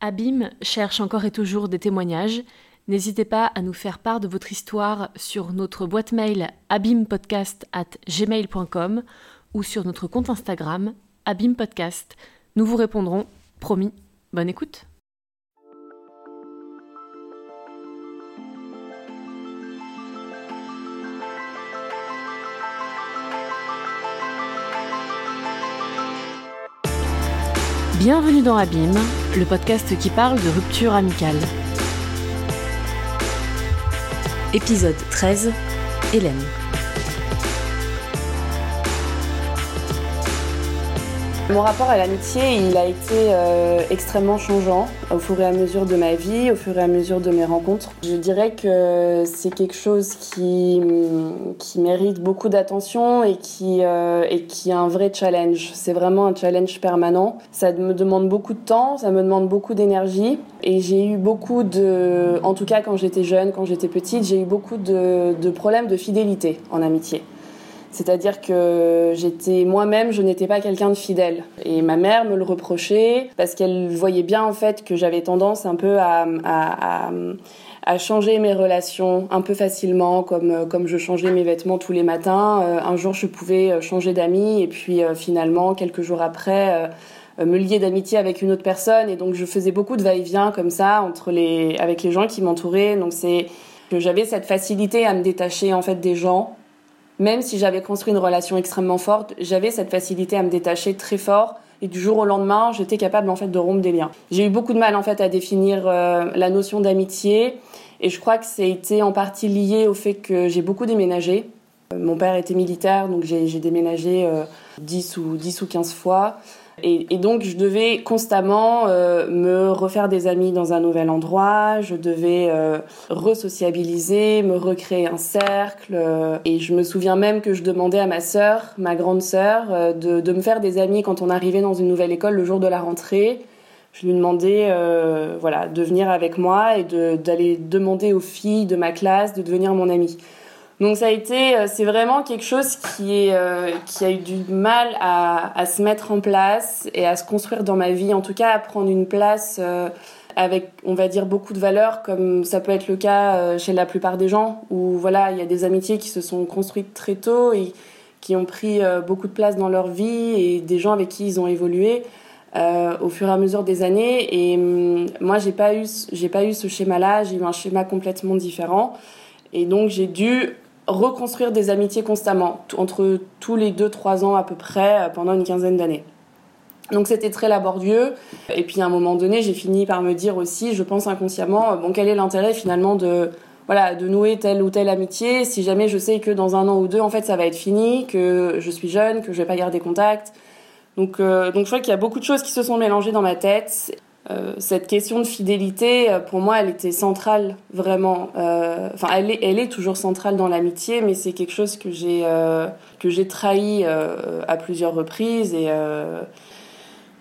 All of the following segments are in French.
Abîme cherche encore et toujours des témoignages. N'hésitez pas à nous faire part de votre histoire sur notre boîte mail abîmepodcast@gmail.com ou sur notre compte Instagram abîmepodcast. Nous vous répondrons, promis. Bonne écoute. Bienvenue dans Abîme, le podcast qui parle de rupture amicale. Épisode 13 Hélène. Mon rapport à l'amitié, il a été euh, extrêmement changeant au fur et à mesure de ma vie, au fur et à mesure de mes rencontres. Je dirais que c'est quelque chose qui, qui mérite beaucoup d'attention et qui, euh, et qui est un vrai challenge. C'est vraiment un challenge permanent. Ça me demande beaucoup de temps, ça me demande beaucoup d'énergie. Et j'ai eu beaucoup de, en tout cas quand j'étais jeune, quand j'étais petite, j'ai eu beaucoup de, de problèmes de fidélité en amitié. C'est-à-dire que j'étais moi-même, je n'étais pas quelqu'un de fidèle. Et ma mère me le reprochait parce qu'elle voyait bien en fait que j'avais tendance un peu à, changer mes relations un peu facilement, comme, comme je changeais mes vêtements tous les matins. Euh, un jour, je pouvais changer d'amis et puis euh, finalement, quelques jours après, euh, me lier d'amitié avec une autre personne. Et donc, je faisais beaucoup de va-et-vient comme ça entre les, avec les gens qui m'entouraient. Donc, c'est que j'avais cette facilité à me détacher en fait des gens même si j'avais construit une relation extrêmement forte, j'avais cette facilité à me détacher très fort et du jour au lendemain, j'étais capable en fait de rompre des liens. J'ai eu beaucoup de mal en fait à définir euh, la notion d'amitié et je crois que ça a été en partie lié au fait que j'ai beaucoup déménagé. Euh, mon père était militaire donc j'ai déménagé 10 euh, ou 10 ou 15 fois. Et, donc, je devais constamment euh, me refaire des amis dans un nouvel endroit, je devais euh, resociabiliser, me recréer un cercle. Euh, et je me souviens même que je demandais à ma sœur, ma grande sœur, euh, de, de, me faire des amis quand on arrivait dans une nouvelle école le jour de la rentrée. Je lui demandais voilà, de venir avec moi et d'aller demander aux filles de ma classe de devenir mon amie. Donc ça a été, euh, c'est vraiment quelque chose qui euh, a eu du mal à, se mettre en place et à se construire dans ma vie, en tout cas à prendre une place euh, avec, on va dire, beaucoup de valeurs, comme ça peut être le cas chez la plupart des gens, où voilà, il y a des amitiés qui se sont construites très tôt et qui ont pris beaucoup de place dans leur vie et des gens avec qui ils ont évolué. Au fur et à mesure des années. Et hum, moi j'ai pas eu j'ai pas eu ce schéma là j'ai eu un schéma complètement différent. Et donc j'ai dû reconstruire des amitiés constamment, entre tous les 2-3 ans à peu près, euh, pendant une quinzaine d'années. Donc c'était très laborieux. Et puis à un moment donné, j'ai fini par me dire aussi, je pense inconsciemment, euh, bon, quel est l'intérêt finalement de, voilà, de nouer telle ou telle amitié si jamais je sais que dans un an ou deux, en fait, ça va être fini, que je suis jeune, que je vais pas garder contact. Donc, euh, donc je crois qu'il y a beaucoup de choses qui se sont mélangées dans ma tête. Euh, cette question de fidélité, euh, pour moi, elle était centrale, vraiment. Euh, enfin, elle est, toujours centrale dans l'amitié, mais c'est quelque chose que j'ai que j'ai trahi à plusieurs reprises et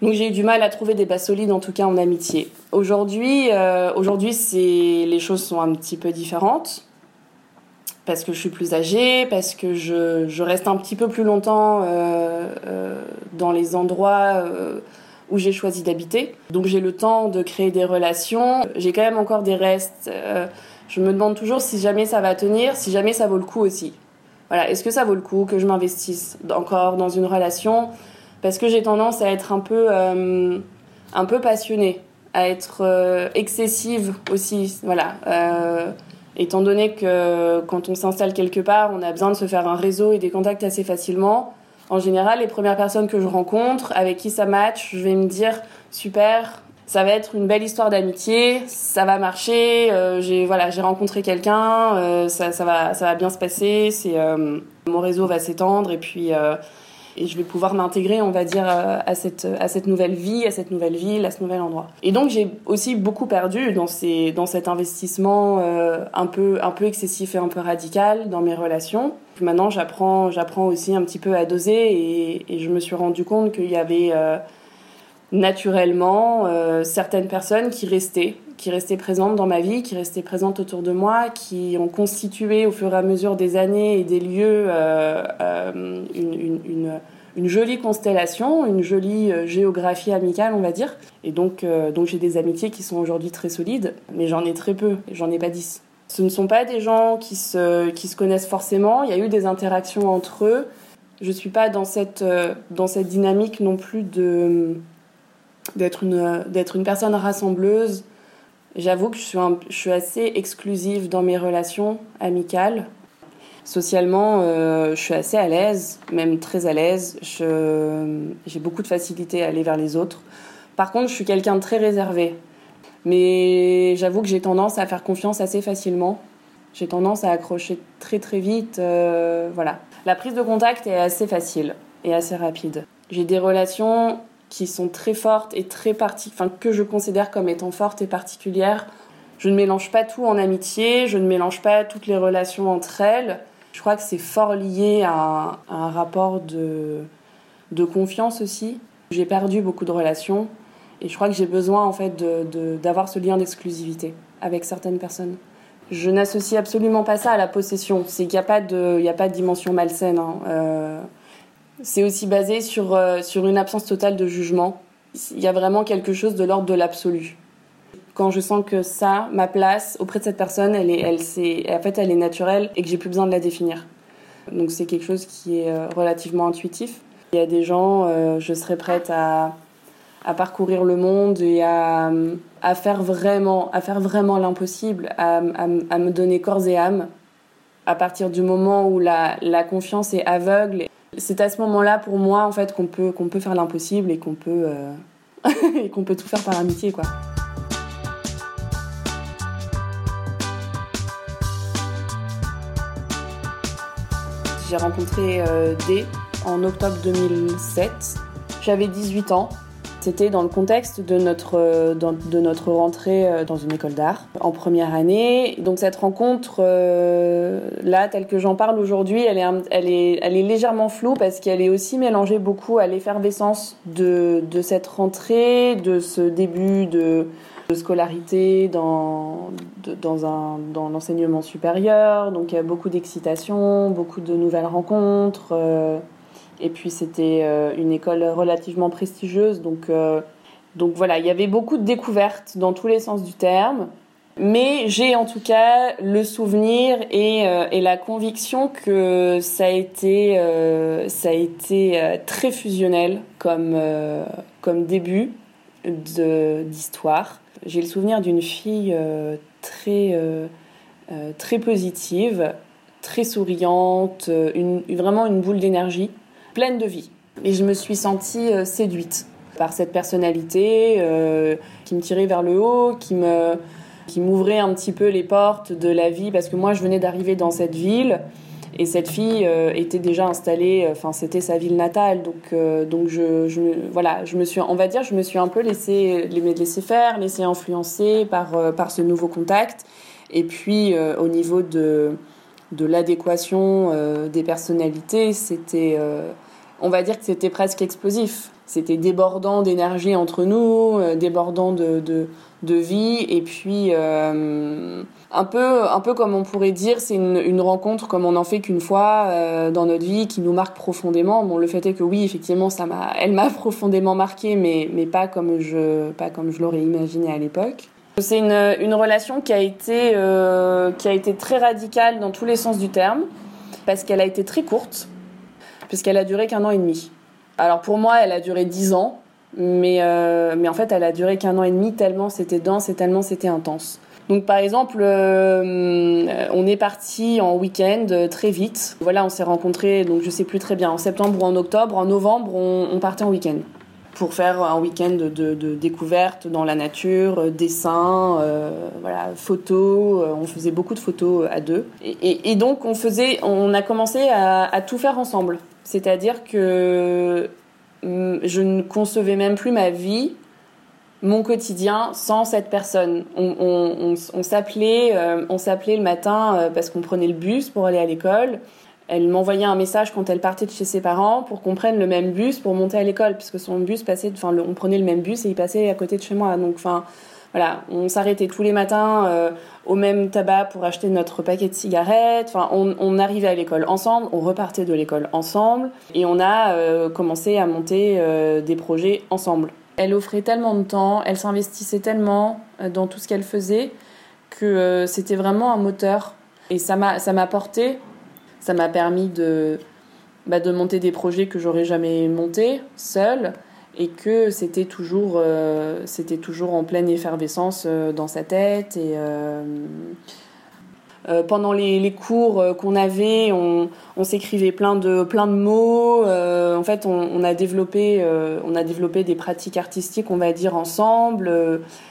donc j'ai eu du mal à trouver des bases solides, en tout cas en amitié. Aujourd'hui, aujourd'hui, c'est les choses sont un petit peu différentes parce que je suis plus âgée, parce que je reste un petit peu plus longtemps dans les endroits où j'ai choisi d'habiter. Donc j'ai le temps de créer des relations. J'ai quand même encore des restes. Euh, je me demande toujours si jamais ça va tenir, si jamais ça vaut le coup aussi. Voilà, est-ce que ça vaut le coup que je m'investisse encore dans une relation? Parce que j'ai tendance à être un peu, euh, un peu passionnée, à être euh, excessive aussi. Voilà. étant donné que quand on s'installe quelque part, on a besoin de se faire un réseau et des contacts assez facilement en général, les premières personnes que je rencontre, avec qui ça match, je vais me dire super, ça va être une belle histoire d'amitié, ça va marcher. Euh, j'ai voilà, j'ai rencontré quelqu'un, euh, ça, ça, va, ça va bien se passer. C'est euh, mon réseau va s'étendre et puis et je vais pouvoir m'intégrer, on va dire, à cette à cette nouvelle vie, à cette nouvelle ville, à ce nouvel endroit. Et donc j'ai aussi beaucoup perdu dans ces dans cet investissement un peu un peu excessif et un peu radical dans mes relations. Maintenant, j'apprends, j'apprends aussi un petit peu à doser et, je me suis rendu compte qu'il y avait euh, naturellement euh, certaines personnes qui restaient, qui restaient présentes dans ma vie, qui restaient présentes autour de moi, qui ont constitué au fur et à mesure des années et des lieux euh, une, une, jolie constellation, une jolie géographie amicale, on va dire. Et donc, donc j'ai des amitiés qui sont aujourd'hui très solides, mais j'en ai très peu, j'en ai pas dix. Ce ne sont pas des gens qui se, qui se connaissent forcément, il y a eu des interactions entre eux. Je ne suis pas dans cette, dans cette dynamique non plus d'être une, d'être une personne rassembleuse. J'avoue que je suis, assez exclusive dans mes relations amicales. Socialement, euh, je suis assez à l'aise, même très à l'aise. J'ai beaucoup de facilité à aller vers les autres. Par contre, je suis quelqu'un de très réservé. Mais j'avoue que j'ai tendance à faire confiance assez facilement. J'ai tendance à accrocher très très vite. Euh, voilà. La prise de contact est assez facile et assez rapide. J'ai des relations qui sont très fortes et très parti enfin que je considère comme étant fortes et particulières. Je ne mélange pas tout en amitié, je ne mélange pas toutes les relations entre elles. Je crois que c'est fort lié à, un rapport de, de confiance aussi. J'ai perdu beaucoup de relations et je crois que j'ai besoin en fait d'avoir de, ce lien d'exclusivité avec certaines personnes. Je n'associe absolument pas ça à la possession. C'est qu'il n'y a, pas de, a pas de dimension malsaine. Hein. Euh, c'est aussi basé sur, euh, sur une absence totale de jugement. Il y a vraiment quelque chose de l'ordre de l'absolu. Quand je sens que ça, ma place auprès de cette personne, elle est, elle, c'est, en fait, elle est naturelle et que j'ai plus besoin de la définir. Donc c'est quelque chose qui est euh, relativement intuitif. Il y a des gens, euh, je serais prête à, à parcourir le monde et à, à faire vraiment, à faire vraiment l'impossible, à, à, à, me donner corps et âme. À partir du moment où la, la confiance est aveugle c'est à ce moment-là, pour moi, en fait, qu'on peut, qu'on peut faire l'impossible et qu'on peut, euh, qu'on peut tout faire par amitié, quoi. J'ai rencontré euh, D en octobre 2007. J'avais 18 ans. C'était dans le contexte de notre, euh, de notre rentrée euh, dans une école d'art en première année. Donc cette rencontre, euh, là, telle que j'en parle aujourd'hui, elle est, elle, est, elle est légèrement floue parce qu'elle est aussi mélangée beaucoup à l'effervescence de, de cette rentrée, de ce début de, scolarité dans, dans, dans l'enseignement supérieur. Donc il y a beaucoup d'excitation, beaucoup de nouvelles rencontres. Et puis c'était euh, une école relativement prestigieuse, donc, euh, donc voilà, il y avait beaucoup de découvertes dans tous les sens du terme. Mais j'ai en tout cas le souvenir et, euh, et, la conviction que ça a été, ça a été très fusionnel comme, comme début d'histoire. J'ai le souvenir d'une fille très, très positive, très souriante, une, vraiment une boule d'énergie pleine de vie. Et je me suis sentie euh, séduite par cette personnalité euh, qui me tirait vers le haut, qui me qui m'ouvrait un petit peu les portes de la vie parce que moi je venais d'arriver dans cette ville et cette fille euh, était déjà installée enfin c'était sa ville natale donc donc je, voilà je me suis on va dire je me suis un peu laissé laisser faire laissé influencer par par ce nouveau contact et puis au niveau de de l'adéquation des personnalités c'était on va dire que c'était presque explosif. C'était débordant d'énergie entre nous, euh, débordant de, de, vie, et puis euh, un peu, un peu comme on pourrait dire, c'est une, rencontre comme on n'en fait qu'une fois euh, dans notre vie, qui nous marque profondément. Bon, le fait est que oui, effectivement, ça m'a, elle m'a profondément marqué, mais, mais pas comme je, pas comme je l'aurais imaginé à l'époque. C'est une, une relation qui a été, qui a été très radicale dans tous les sens du terme, parce qu'elle a été très courte puisqu'elle a duré qu'un an et demi. Alors pour moi, elle a duré dix ans, mais, euh, mais en fait, elle a duré qu'un an et demi tellement c'était dense et tellement c'était intense. Donc par exemple, euh, on est parti en week-end euh, très vite. Voilà, on s'est rencontrés, donc je sais plus très bien, en septembre ou en octobre. En novembre, on, partait en week-end pour faire un week-end de, découverte dans la nature, dessins, voilà, photos. on faisait beaucoup de photos à deux. Et, donc on faisait, on a commencé à tout faire ensemble. C'est-à-dire que hum, je ne concevais même plus ma vie, mon quotidien, sans cette personne. On, s'appelait, euh, on s'appelait le matin euh, parce qu'on prenait le bus pour aller à l'école. Elle m'envoyait un message quand elle partait de chez ses parents pour qu'on prenne le même bus pour monter à l'école, puisque son bus passait, enfin, on prenait le même bus et il passait à côté de chez moi. Donc, enfin, voilà, on s'arrêtait tous les matins euh, au même tabac pour acheter notre paquet de cigarettes. Enfin, on, arrivait à l'école ensemble, on repartait de l'école ensemble, et on a euh, commencé à monter euh, des projets ensemble. Elle offrait tellement de temps, elle s'investissait tellement dans tout ce qu'elle faisait que c'était vraiment un moteur. Et ça m'a porté, ça m'a permis de, bah, de monter des projets que j'aurais jamais montés seule et que c'était toujours, euh, c'était toujours en pleine effervescence euh, dans sa tête. Et euh, pendant les, les cours qu'on avait, on, on s'écrivait plein de, plein de mots. en fait, on, a développé, on a développé des pratiques artistiques, on va dire, ensemble.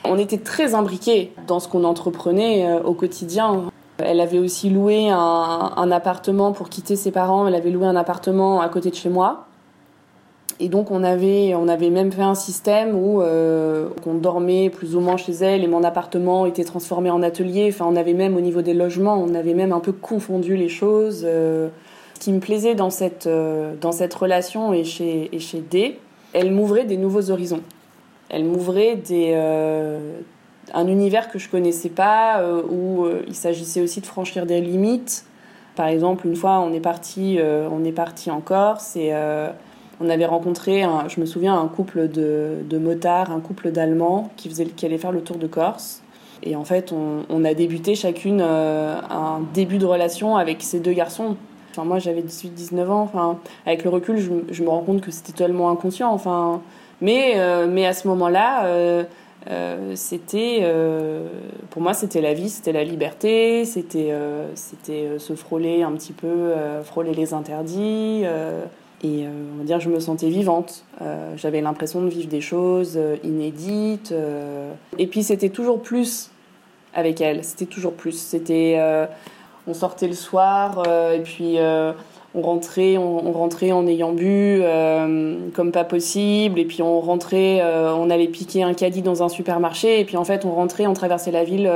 on était très imbriqués dans ce qu'on entreprenait au quotidien. Elle avait aussi loué un, appartement pour quitter ses parents. Elle avait loué un appartement à côté de chez moi. Et donc on avait, on avait même fait un système où euh, on dormait plus ou moins chez elle et mon appartement était transformé en atelier. Enfin, on avait même au niveau des logements, on avait même un peu confondu les choses. Euh. Ce qui me plaisait dans cette, euh, dans cette relation et chez, et chez D, elle m'ouvrait des nouveaux horizons. Elle m'ouvrait des, un univers que je connaissais pas, où il s'agissait aussi de franchir des limites. Par exemple, une fois, on est parti, on est parti en Corse et on avait rencontré, je me souviens, un couple de, de motards, un couple d'Allemands qui, faisait, qui allait faire le tour de Corse. Et en fait, on, a débuté chacune euh, un début de relation avec ces deux garçons. Enfin, moi, j'avais 18-19 ans. Enfin, avec le recul, je, me rends compte que c'était totalement inconscient. Enfin, mais, euh, mais à ce moment-là, euh, c'était, pour moi, c'était la vie, c'était la liberté, c'était, c'était se frôler un petit peu, frôler les interdits. Et euh, on va dire, je me sentais vivante. Euh, j'avais l'impression de vivre des choses euh, inédites. Et puis c'était toujours plus avec elle. C'était toujours plus. C'était, on sortait le soir et puis on rentrait, on, rentrait en ayant bu comme pas possible. Et puis on rentrait, on allait piquer un caddie dans un supermarché. Et puis en fait, on rentrait, on traversait la ville,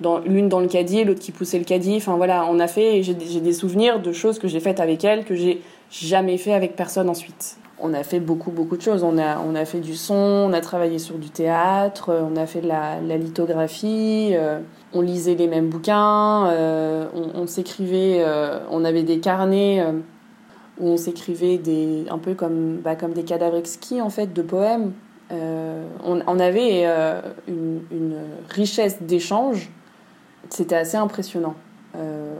dans, l'une dans le caddie, l'autre qui poussait le caddie. Enfin voilà, on a fait. J'ai, j'ai des souvenirs de choses que j'ai faites avec elle que j'ai jamais fait avec personne ensuite. On a fait beaucoup, beaucoup de choses. On a, on a fait du son, on a travaillé sur du théâtre, on a fait de la, lithographie, euh, on lisait les mêmes bouquins, euh, on, s'écrivait, euh, on avait des carnets où on s'écrivait des, un peu comme, bah, comme des cadavres exquis en fait, de poèmes. On, avait une richesse d'échanges, c'était assez impressionnant.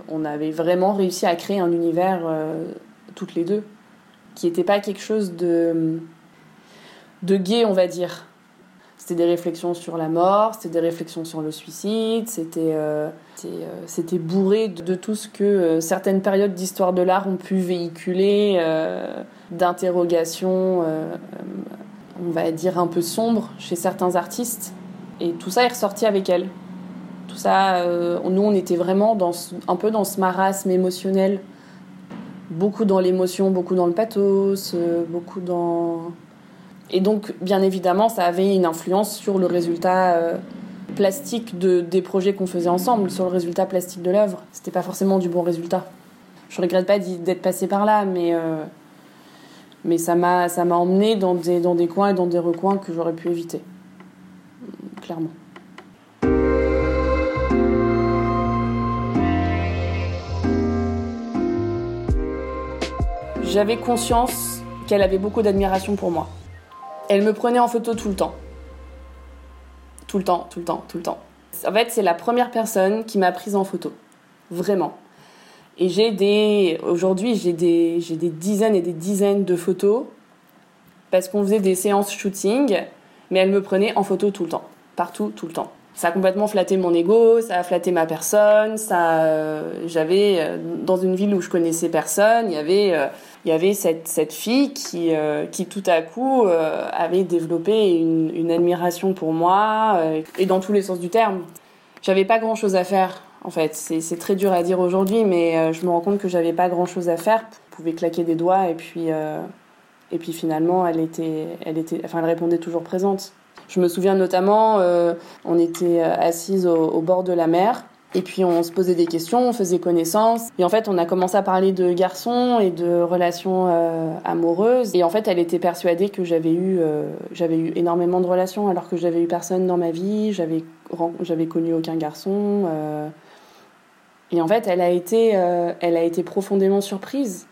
on avait vraiment réussi à créer un univers toutes les deux, qui n'était pas quelque chose de, de gay, on va dire. C'était des réflexions sur la mort, c'était des réflexions sur le suicide, c'était euh, euh, bourré de, tout ce que euh, certaines périodes d'histoire de l'art ont pu véhiculer, d'interrogations, on va dire un peu sombres chez certains artistes. Et tout ça est ressorti avec elle. Tout ça, nous, on était vraiment dans un peu dans ce marasme émotionnel beaucoup dans l'émotion, beaucoup dans le pathos, euh, beaucoup dans... Et donc, bien évidemment, ça avait une influence sur le résultat euh, plastique de, des projets qu'on faisait ensemble, sur le résultat plastique de l'œuvre. C'était pas forcément du bon résultat. Je regrette pas d'être passé par là, mais, euh, mais ça m'a emmené dans des, dans des coins et dans des recoins que j'aurais pu éviter. Clairement. J'avais conscience qu'elle avait beaucoup d'admiration pour moi. Elle me prenait en photo tout le temps. Tout le temps, tout le temps, tout le temps. En fait, c'est la première personne qui m'a prise en photo. Vraiment. Et j'ai des. Aujourd'hui, j'ai des, j'ai des dizaines et des dizaines de photos parce qu'on faisait des séances shooting, mais elle me prenait en photo tout le temps. Partout, tout le temps ça a complètement flatté mon ego, ça a flatté ma personne. Ça, euh, j'avais euh, dans une ville où je connaissais personne, il y avait, euh, il y avait cette, cette fille qui, qui tout à coup avait développé une, admiration pour moi et dans tous les sens du terme. J'avais pas grand chose à faire. En fait, c'est très dur à dire aujourd'hui, mais je me rends compte que j'avais pas grand chose à faire. Je pouvais claquer des doigts et puis, et puis finalement, elle était, elle était, enfin, elle répondait toujours présente. Je me souviens notamment, euh, on était euh, assises au, bord de la mer Et puis on se posait des questions, on faisait connaissance. Et en fait, on a commencé à parler de garçons et de relations euh, amoureuses. Et en fait, elle était persuadée que j'avais eu, euh, eu énormément de relations alors que j'avais eu personne dans ma vie. J'avais, connu aucun garçon. Euh. Et en fait, elle a été, elle a été profondément surprise.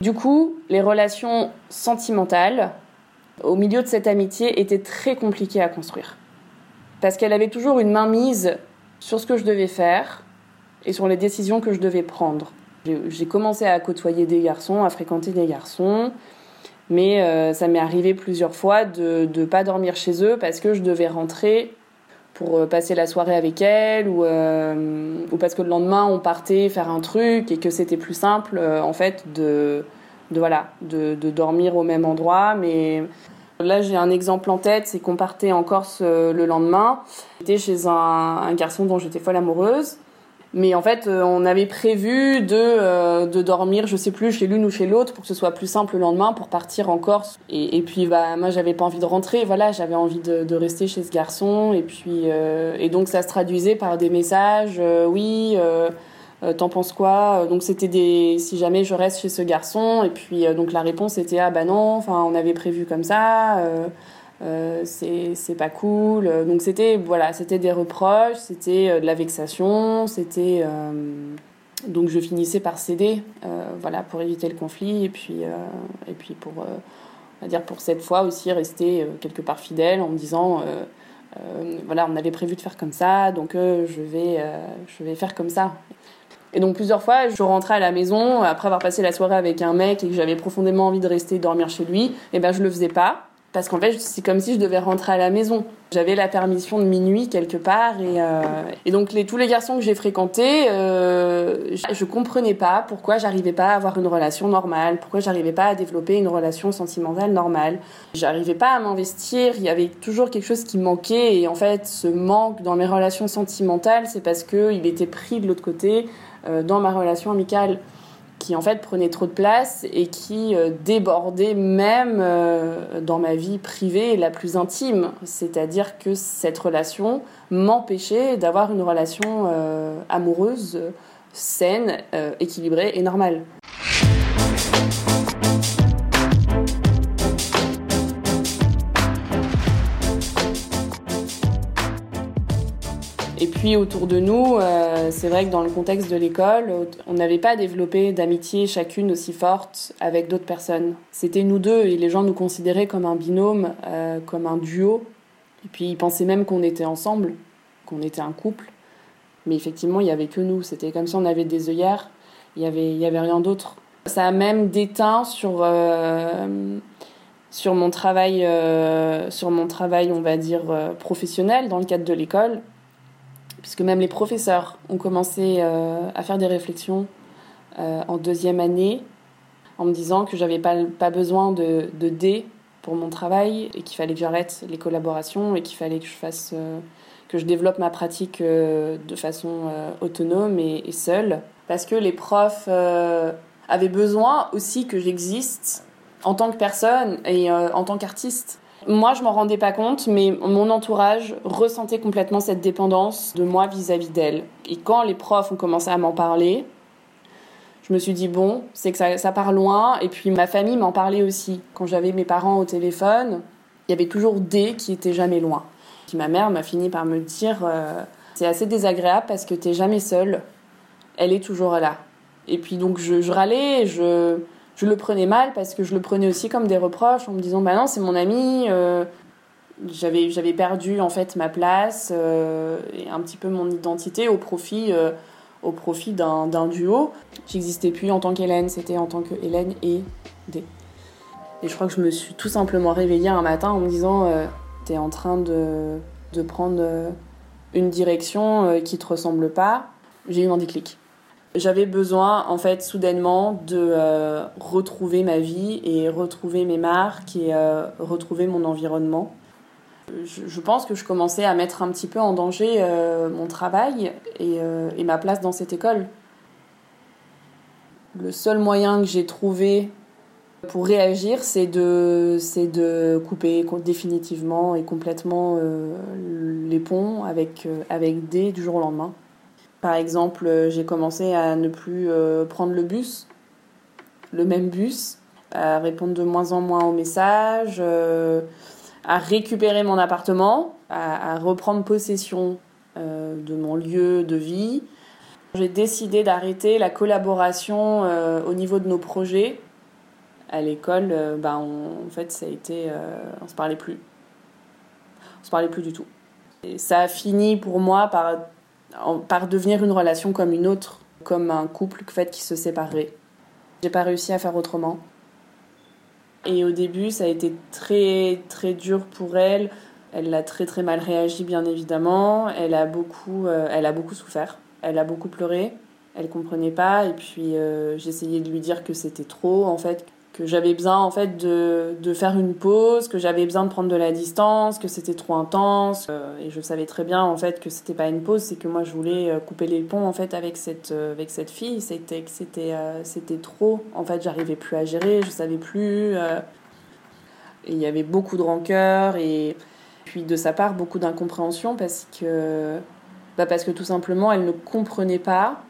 Du coup, les relations sentimentales au milieu de cette amitié étaient très compliquées à construire. Parce qu'elle avait toujours une main mise sur ce que je devais faire et sur les décisions que je devais prendre. J'ai commencé à côtoyer des garçons, à fréquenter des garçons, mais euh, ça m'est arrivé plusieurs fois de ne pas dormir chez eux parce que je devais rentrer pour euh, passer la soirée avec elles ou, euh, ou parce que le lendemain on partait faire un truc et que c'était plus simple en fait de, de voilà de, de, dormir au même endroit mais Là, j'ai un exemple en tête, c'est qu'on partait en Corse euh, le lendemain. J'étais chez un, garçon dont j'étais folle amoureuse. Mais en fait, euh, on avait prévu de, euh, de dormir, je sais plus, chez l'une ou chez l'autre pour que ce soit plus simple le lendemain pour partir en Corse. Et, puis, bah, moi, j'avais pas envie de rentrer. Voilà, j'avais envie de, rester chez ce garçon. Et puis, et donc, ça se traduisait par des messages. oui, euh, t'en penses quoi Donc c'était des si jamais je reste chez ce garçon et puis euh, donc la réponse était ah bah non, enfin on avait prévu comme ça. Euh, c'est pas cool. Donc c'était voilà, c'était des reproches, c'était de la vexation, c'était donc je finissais par céder, voilà, pour éviter le conflit et puis et puis pour dire pour cette fois aussi rester quelque part fidèle en me disant voilà, on avait prévu de faire comme ça, donc je vais je vais faire comme ça. Et donc plusieurs fois, je rentrais à la maison après avoir passé la soirée avec un mec et que j'avais profondément envie de rester dormir chez lui, et ben je le faisais pas parce qu'en fait c'est comme si je devais rentrer à la maison. J'avais la permission de minuit quelque part et, euh, et donc tous les garçons que j'ai fréquentés, euh, je comprenais pas pourquoi j'arrivais pas à avoir une relation normale, pourquoi j'arrivais pas à développer une relation sentimentale normale. J'arrivais pas à m'investir, il y avait toujours quelque chose qui manquait et en fait ce manque dans mes relations sentimentales c'est parce que il était pris de l'autre côté dans ma relation amicale qui en fait prenait trop de place et qui euh, débordait même euh, dans ma vie privée la plus intime. C'est-à-dire que cette relation m'empêchait d'avoir une relation amoureuse saine, équilibrée et normale. Et puis autour de nous, euh, c'est vrai que dans le contexte de l'école, on n'avait pas développé d'amitié chacune aussi forte avec d'autres personnes. C'était nous deux et les gens nous considéraient comme un binôme, euh, comme un duo. Et puis ils pensaient même qu'on était ensemble, qu'on était un couple. Mais effectivement, il n'y avait que nous. C'était comme si on avait des œillères. Il n'y avait, rien d'autre. Ça a même déteint sur, euh, sur, mon travail, sur mon travail, on va dire, professionnel dans le cadre de l'école puisque même les professeurs ont commencé euh, à faire des réflexions euh, en deuxième année en me disant que j'avais pas, pas besoin de, de D pour mon travail et qu'il fallait que j'arrête les collaborations et qu'il fallait que je fasse euh, que je développe ma pratique de façon autonome et, et, seule. Parce que les profs avaient besoin aussi que j'existe en tant que personne et en tant qu'artiste moi, je m'en rendais pas compte, mais mon entourage ressentait complètement cette dépendance de moi vis-à-vis d'elle. Et quand les profs ont commencé à m'en parler, je me suis dit, bon, c'est que ça, part loin. Et puis ma famille m'en parlait aussi. Quand j'avais mes parents au téléphone, il y avait toujours des qui étaient jamais loin. Puis ma mère m'a fini par me dire, euh, c'est assez désagréable parce que t'es jamais seule. Elle est toujours là. Et puis donc je, je râlais, je je le prenais mal parce que je le prenais aussi comme des reproches en me disant bah non c'est mon ami euh, j'avais perdu en fait ma place euh, et un petit peu mon identité au profit euh, au profit d'un duo. J'existais plus en tant qu'Hélène c'était en tant que Hélène et D. Et je crois que je me suis tout simplement réveillée un matin en me disant t'es en train de, de prendre une direction qui te ressemble pas. J'ai eu un déclic j'avais besoin, en fait, soudainement, de euh, retrouver ma vie et retrouver mes marques et euh, retrouver mon environnement. Je, pense que je commençais à mettre un petit peu en danger euh, mon travail et, ma place dans cette école. Le seul moyen que j'ai trouvé pour réagir, c'est de, de couper définitivement et complètement les ponts avec, avec D du jour au lendemain. Par exemple, j'ai commencé à ne plus prendre le bus, le même bus, à répondre de moins en moins aux messages, à récupérer mon appartement, à, reprendre possession de mon lieu de vie. J'ai décidé d'arrêter la collaboration au niveau de nos projets à l'école, euh, bah, en fait, ça a été. Euh, on se parlait plus. On se parlait plus du tout. Et ça a fini pour moi par, par devenir une relation comme une autre, comme un couple fait, qui se séparait. J'ai pas réussi à faire autrement. Et au début, ça a été très très dur pour elle. Elle a très très mal réagi, bien évidemment. Elle a beaucoup, euh, elle a beaucoup souffert. Elle a beaucoup pleuré. Elle comprenait pas. Et puis j'essayais de lui dire que c'était trop, en fait, que j'avais besoin en fait de, de, faire une pause, que j'avais besoin de prendre de la distance, que c'était trop intense. Euh, et je savais très bien en fait que c'était pas une pause, c'est que moi je voulais euh, couper les ponts en fait avec cette, euh, avec cette fille. C'était c'était c'était trop. En fait, j'arrivais plus à gérer, je savais plus. et il y avait beaucoup de rancœur et puis de sa part beaucoup d'incompréhension parce que bah parce que tout simplement elle ne comprenait pas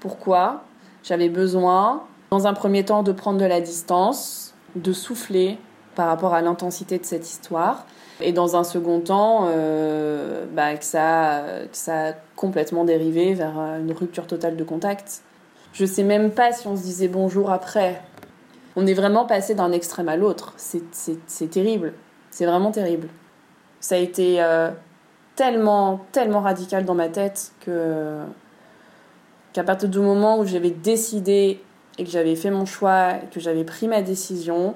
pourquoi j'avais besoin dans un premier temps, de prendre de la distance, de souffler par rapport à l'intensité de cette histoire. Et dans un second temps, euh, bah, que, ça, que ça a complètement dérivé vers une rupture totale de contact. Je sais même pas si on se disait bonjour après. On est vraiment passé d'un extrême à l'autre. C'est terrible. C'est vraiment terrible. Ça a été euh, tellement, tellement radical dans ma tête que qu'à partir du moment où j'avais décidé et que j'avais fait mon choix, que j'avais pris ma décision,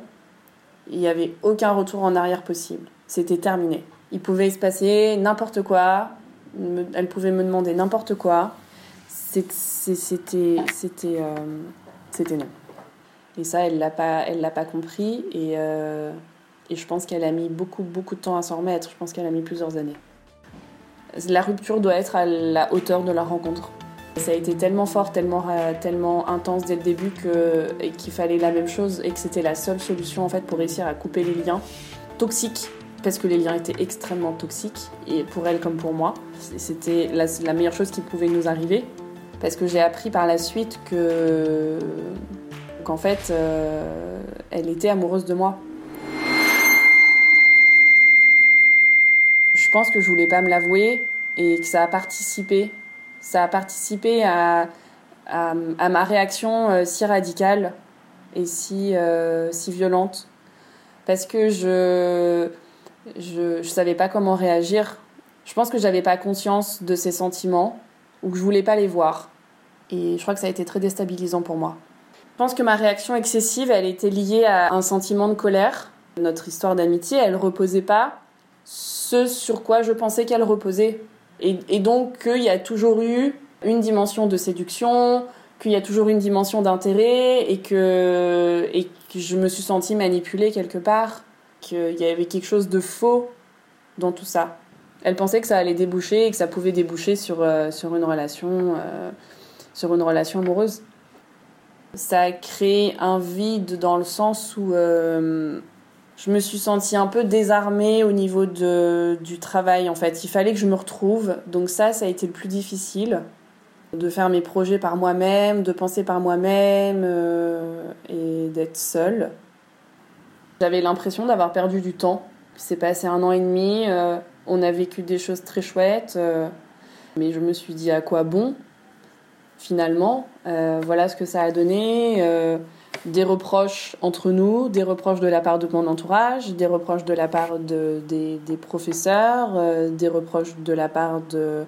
il n'y avait aucun retour en arrière possible. C'était terminé. Il pouvait se passer n'importe quoi, elle pouvait me demander n'importe quoi. C'était c'était euh, non. Et ça, elle l'a pas elle l'a pas compris et euh, et je pense qu'elle a mis beaucoup beaucoup de temps à s'en remettre. Je pense qu'elle a mis plusieurs années. La rupture doit être à la hauteur de la rencontre. Ça a été tellement fort, tellement, euh, intense dès le début qu'il fallait la même chose et que c'était la seule solution en fait pour réussir à couper les liens toxiques parce que les liens étaient extrêmement toxiques et pour elle comme pour moi. C'était la, meilleure chose qui pouvait nous arriver parce que j'ai appris par la suite que qu'en fait euh, elle était amoureuse de moi. Je pense que je voulais pas me l'avouer et que ça a participé ça a participé à, à, ma réaction euh, si radicale et si, euh, si violente. Parce que je je, je savais pas comment réagir. Je pense que j'avais pas conscience de ces sentiments ou que je voulais pas les voir. Et je crois que ça a été très déstabilisant pour moi. Je pense que ma réaction excessive, elle était liée à un sentiment de colère. Notre histoire d'amitié, elle reposait pas ce sur quoi je pensais qu'elle reposait. Et, donc qu'il y a toujours eu une dimension de séduction, qu'il y a toujours une dimension d'intérêt et que, je me suis sentie manipulée quelque part, qu'il y avait quelque chose de faux dans tout ça. Elle pensait que ça allait déboucher et que ça pouvait déboucher sur, euh, une, relation, euh, sur une relation amoureuse. Ça a créé un vide dans le sens où euh, je me suis sentie un peu désarmée au niveau de, du travail en fait. Il fallait que je me retrouve. Donc ça, ça a été le plus difficile. De faire mes projets par moi-même, de penser par moi-même euh, et d'être seule. J'avais l'impression d'avoir perdu du temps. C'est passé un an et demi. Euh, on a vécu des choses très chouettes. Euh, mais je me suis dit à quoi bon finalement. voilà ce que ça a donné des reproches entre nous, des reproches de la part de mon entourage, des reproches de la part de, des, professeurs, euh, des reproches de la part de,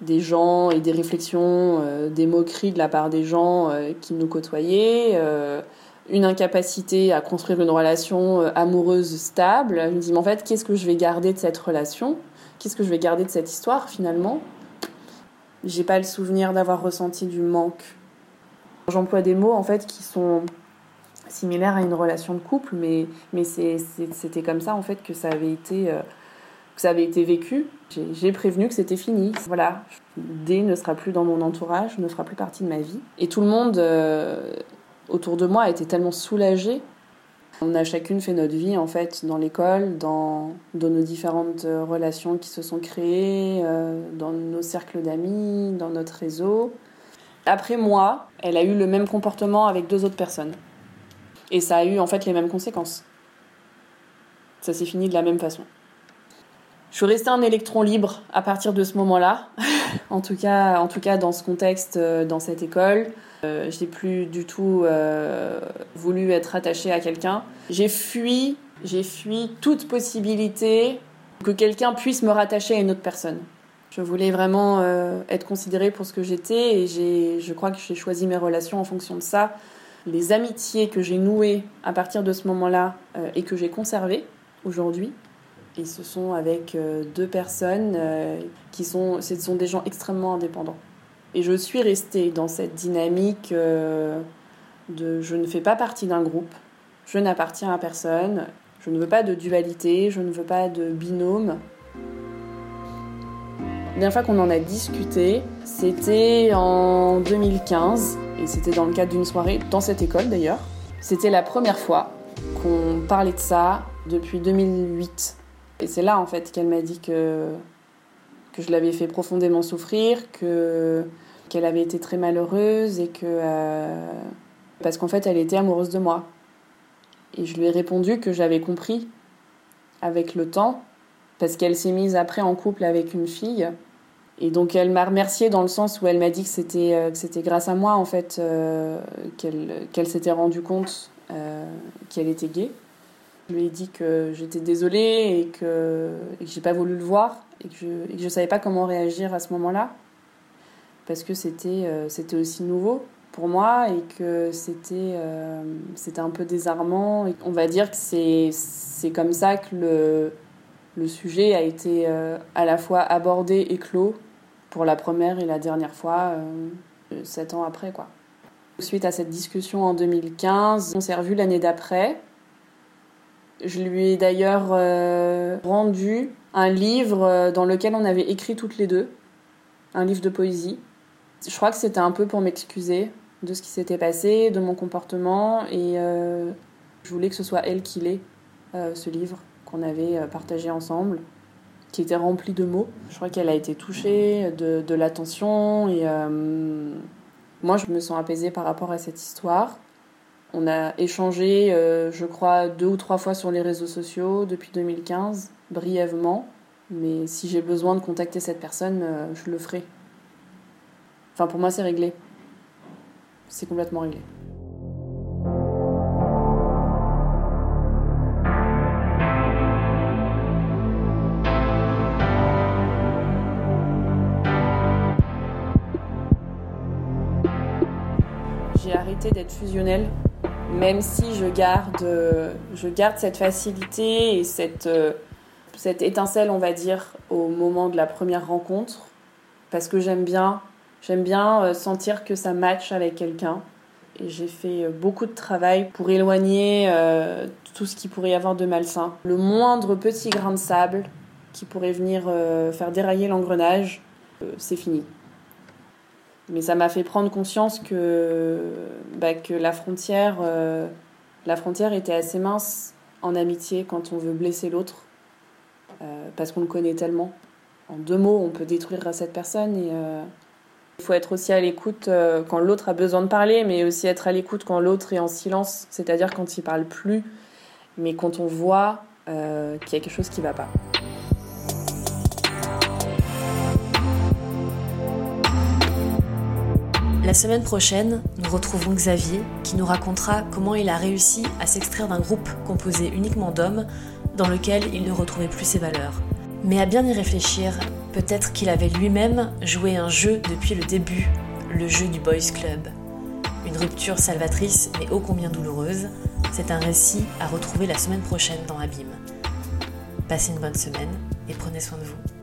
des gens et des réflexions, euh, des moqueries de la part des gens euh, qui nous côtoyaient, une incapacité à construire une relation amoureuse stable. Je me dis, mais en fait, qu'est-ce que je vais garder de cette relation? Qu'est-ce que je vais garder de cette histoire finalement? J'ai pas le souvenir d'avoir ressenti du manque. J'emploie des mots en fait qui sont similaire à une relation de couple, mais, mais c'était comme ça en fait que ça avait été, euh, que ça avait été vécu. J'ai prévenu que c'était fini. Voilà, D ne sera plus dans mon entourage, ne fera plus partie de ma vie. Et tout le monde euh, autour de moi était tellement soulagé. On a chacune fait notre vie en fait dans l'école, dans, nos différentes relations qui se sont créées, euh, dans nos cercles d'amis, dans notre réseau. Après moi, elle a eu le même comportement avec deux autres personnes. Et ça a eu en fait les mêmes conséquences. Ça s'est fini de la même façon. Je suis restée un électron libre à partir de ce moment-là, en, tout cas, en tout cas dans ce contexte, euh, dans cette école. Euh, je n'ai plus du tout euh, voulu être attachée à quelqu'un. J'ai fui, j'ai fui toute possibilité que quelqu'un puisse me rattacher à une autre personne. Je voulais vraiment être considérée pour ce que j'étais et je crois que j'ai choisi mes relations en fonction de ça. Les amitiés que j'ai nouées à partir de ce moment-là et que j'ai conservées aujourd'hui, et ce sont avec deux personnes qui sont, ce sont des gens extrêmement indépendants. Et je suis restée dans cette dynamique euh, de je ne fais pas partie d'un groupe, je n'appartiens à personne, je ne veux pas de dualité, je ne veux pas de binôme. La dernière fois qu'on en a discuté, c'était en 2015, et c'était dans le cadre d'une soirée, dans cette école d'ailleurs. C'était la première fois qu'on parlait de ça depuis 2008. Et c'est là en fait qu'elle m'a dit que, que je l'avais fait profondément souffrir, que qu'elle avait été très malheureuse et que. Euh, parce qu'en fait, elle était amoureuse de moi. Et je lui ai répondu que j'avais compris avec le temps, parce qu'elle s'est mise après en couple avec une fille. Et donc elle m'a remerciée dans le sens où elle m'a dit que c'était euh, grâce à moi en fait euh, qu'elle qu'elle s'était rendue compte qu'elle était gay. Je lui ai dit que j'étais désolée et que, et que j'ai pas voulu le voir et que je et savais pas comment réagir à ce moment-là parce que c'était euh, c'était aussi nouveau pour moi et que c'était euh, c'était un peu désarmant. On va dire que c'est comme ça que le, le sujet a été euh, à la fois abordé et clos pour la première et la dernière fois, sept ans après. Suite à cette discussion en 2015, on s'est revu l'année d'après. Je lui ai d'ailleurs rendu un livre dans lequel on avait écrit toutes les deux, un livre de poésie je crois que c'était un peu pour m'excuser de ce qui s'était passé, de mon comportement, et euh, je voulais que ce soit elle qui l'ait, euh, ce livre qu'on avait euh, partagé ensemble, qui était rempli de mots. Je crois qu'elle a été touchée de, l'attention, et moi je me sens apaisée par rapport à cette histoire. On a échangé, je crois, deux ou trois fois sur les réseaux sociaux depuis 2015, brièvement, mais si j'ai besoin de contacter cette personne, je le ferai. Enfin, pour moi, c'est réglé. C'est complètement réglé. D'être fusionnelle, même si je garde, je garde cette facilité et cette, cette étincelle, on va dire, au moment de la première rencontre, parce que j'aime bien J'aime bien euh, sentir que ça match avec quelqu'un. Et j'ai fait euh, beaucoup de travail pour éloigner euh, tout ce qui pourrait y avoir de malsain. Le moindre petit grain de sable qui pourrait venir faire dérailler l'engrenage, c'est fini. Mais ça m'a fait prendre conscience que, bah, que la, frontière, la frontière était assez mince en amitié quand on veut blesser l'autre, parce qu'on le connaît tellement. En deux mots, on peut détruire cette personne et il faut être aussi à l'écoute euh, quand l'autre a besoin de parler, mais aussi être à l'écoute quand l'autre est en silence, c'est-à-dire quand il parle plus, mais quand on voit euh, qu'il y a quelque chose qui ne va pas. La semaine prochaine, nous retrouvons Xavier qui nous racontera comment il a réussi à s'extraire d'un groupe composé uniquement d'hommes dans lequel il ne retrouvait plus ses valeurs. Mais à bien y réfléchir, Peut-être qu'il avait lui-même joué un jeu depuis le début, le jeu du Boys Club. Une rupture salvatrice mais ô combien douloureuse, c'est un récit à retrouver la semaine prochaine dans Abîme. Passez une bonne semaine et prenez soin de vous.